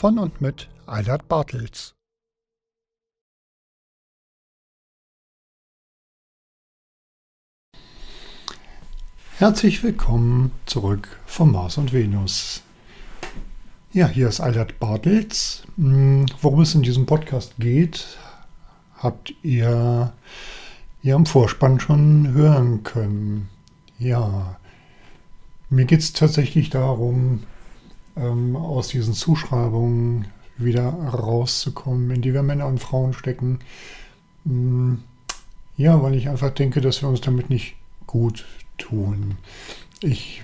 Von und mit Eilert Bartels. Herzlich willkommen zurück vom Mars und Venus. Ja, hier ist Eilert Bartels. Hm, Worum es in diesem Podcast geht, habt ihr ja im Vorspann schon hören können. Ja, mir geht es tatsächlich darum, ähm, aus diesen Zuschreibungen wieder rauszukommen, in die wir Männer und Frauen stecken. Hm, Ja, weil ich einfach denke, dass wir uns damit nicht gut tun. Ich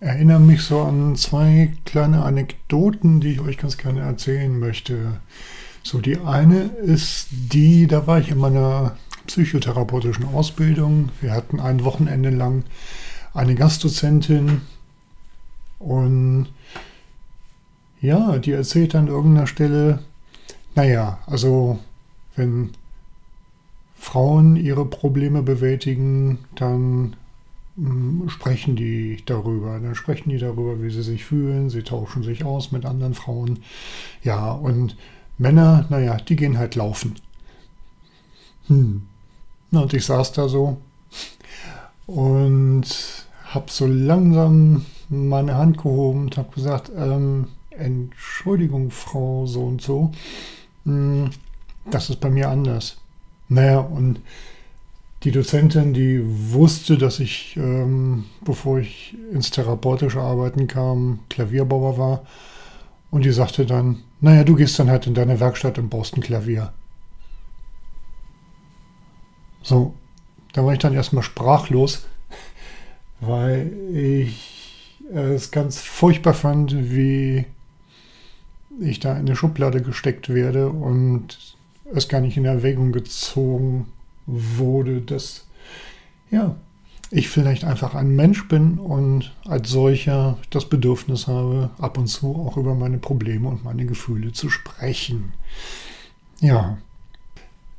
erinnere mich so an zwei kleine Anekdoten, die ich euch ganz gerne erzählen möchte. So, die eine ist die, da war ich in meiner psychotherapeutischen Ausbildung. Wir hatten ein Wochenende lang eine Gastdozentin und ja, die erzählt an irgendeiner Stelle, naja, also wenn Frauen ihre Probleme bewältigen, dann mm, sprechen die darüber. Dann sprechen die darüber, wie sie sich fühlen. Sie tauschen sich aus mit anderen Frauen. Ja, und Männer, naja, die gehen halt laufen. Hm. Und ich saß da so und habe so langsam meine Hand gehoben und habe gesagt, ähm, Entschuldigung, Frau so und so, hm, das ist bei mir anders. Naja, und die Dozentin, die wusste, dass ich, ähm, bevor ich ins therapeutische Arbeiten kam, Klavierbauer war. Und die sagte dann, naja, du gehst dann halt in deine Werkstatt und baust ein Klavier. So, da war ich dann erstmal sprachlos, weil ich es ganz furchtbar fand, wie ich da in eine Schublade gesteckt werde und es gar nicht in Erwägung gezogen wurde, dass ja, ich vielleicht einfach ein Mensch bin und als solcher das Bedürfnis habe, ab und zu auch über meine Probleme und meine Gefühle zu sprechen. Ja.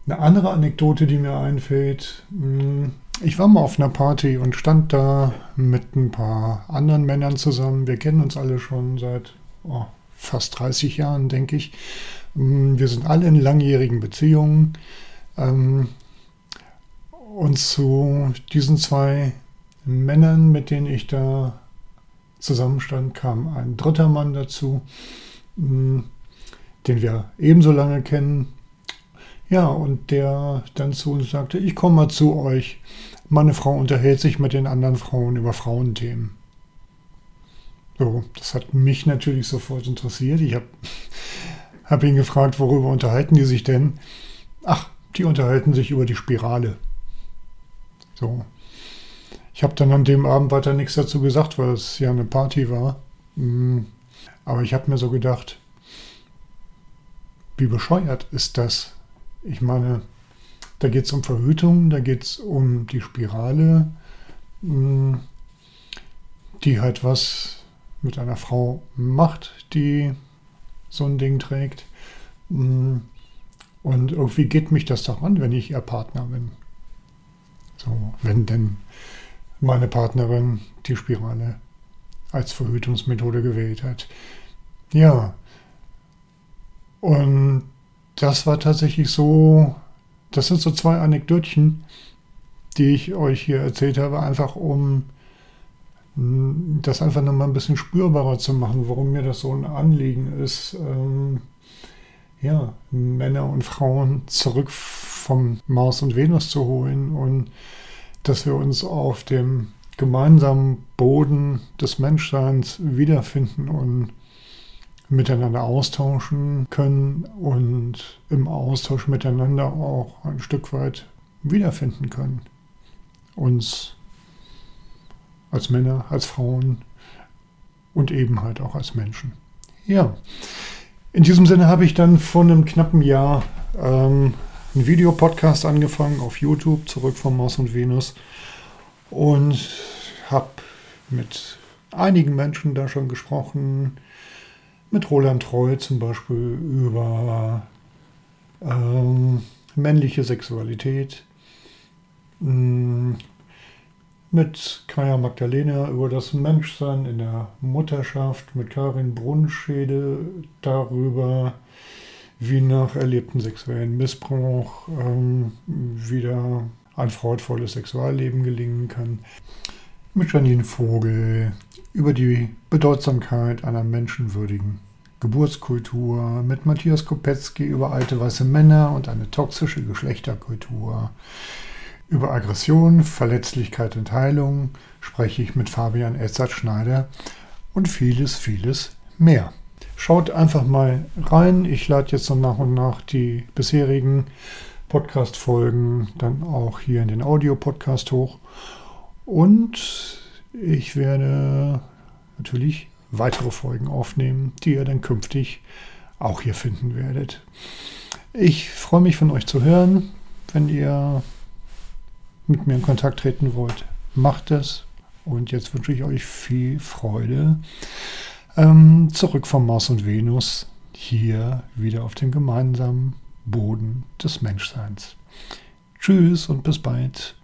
Eine andere Anekdote, die mir einfällt, mh, ich war mal auf einer Party und stand da mit ein paar anderen Männern zusammen. Wir kennen uns alle schon seit oh, fast 30 Jahren, denke ich. Mm, Wir sind alle in langjährigen Beziehungen. Ähm, und zu diesen zwei Männern, mit denen ich da zusammenstand, kam ein dritter Mann dazu, mh, den wir ebenso lange kennen. Ja, und der dann zu uns sagte, ich komme mal zu euch. Meine Frau unterhält sich mit den anderen Frauen über Frauenthemen. So, das hat mich natürlich sofort interessiert. Ich habe hab ihn gefragt, worüber unterhalten die sich denn? Ach, die unterhalten sich über die Spirale. So. Ich habe dann an dem Abend weiter nichts dazu gesagt, weil es ja eine Party war. Mm, Aber ich habe mir so gedacht, wie bescheuert ist das? Ich meine, da geht es um Verhütung, da geht es um die Spirale, mm, die halt was mit einer Frau macht, die so ein Ding trägt. Mm, Und irgendwie geht mich das doch an, wenn ich ihr Partner bin. So, wenn denn meine Partnerin die Spirale als Verhütungsmethode gewählt hat. Ja. Und das war tatsächlich so, das sind so zwei Anekdötchen, die ich euch hier erzählt habe, einfach um das einfach nochmal ein bisschen spürbarer zu machen, warum mir das so ein Anliegen ist, ähm, ja, Männer und Frauen zurück vom Mars und Venus zu holen und dass wir uns auf dem gemeinsamen Boden des Menschseins wiederfinden und miteinander austauschen können und im Austausch miteinander auch ein Stück weit wiederfinden können. Uns als Männer, als Frauen und eben halt auch als Menschen. Ja, in diesem Sinne habe ich dann vor einem knappen Jahr ähm, einen Videopodcast angefangen auf YouTube, zurück von Mars und Venus und habe mit einigen Menschen da schon gesprochen, mit Roland Treu zum Beispiel über ähm, männliche Sexualität, mm, mit Kaya Magdalena über das Menschsein in der Mutterschaft, mit Karin Brunschede darüber, wie nach erlebten sexuellen Missbrauch ähm, wieder ein freudvolles Sexualleben gelingen kann. Mit Janine Vogel über die Bedeutsamkeit einer menschenwürdigen Geburtskultur, mit Matthias Kopetzky über alte weiße Männer und eine toxische Geschlechterkultur. Über Aggression, Verletzlichkeit und Heilung spreche ich mit Fabian Edzard-Schneider und vieles, vieles mehr. Schaut einfach mal rein. Ich lade jetzt so nach und nach die bisherigen Podcast-Folgen dann auch hier in den Audio-Podcast hoch. Und ich werde natürlich weitere Folgen aufnehmen, die ihr dann künftig auch hier finden werdet. Ich freue mich von euch zu hören. Wenn ihr mit mir in Kontakt treten wollt, macht es. Und jetzt wünsche ich euch viel Freude. Ähm, zurück vom Mars und Venus, hier wieder auf dem gemeinsamen Boden des Menschseins. Tschüss und bis bald.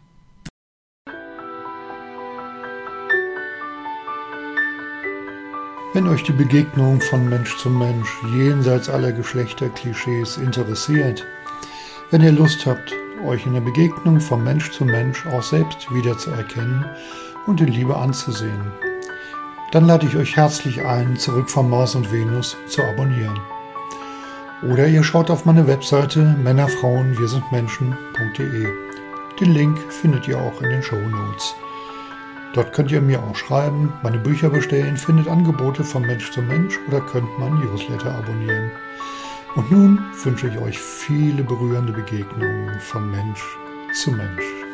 Wenn euch die Begegnung von Mensch zu Mensch jenseits aller Geschlechterklischees interessiert, wenn ihr Lust habt, euch in der Begegnung von Mensch zu Mensch auch selbst wiederzuerkennen und in Liebe anzusehen. Dann lade ich euch herzlich ein, zurück von Mars und Venus zu abonnieren. Oder ihr schaut auf meine Webseite Männerfrauen wir sind Menschen.de. Den Link findet ihr auch in den Show Notes. Dort könnt ihr mir auch schreiben, meine Bücher bestellen, findet Angebote von Mensch zu Mensch oder könnt mein Newsletter abonnieren. Und nun wünsche ich euch viele berührende Begegnungen von Mensch zu Mensch.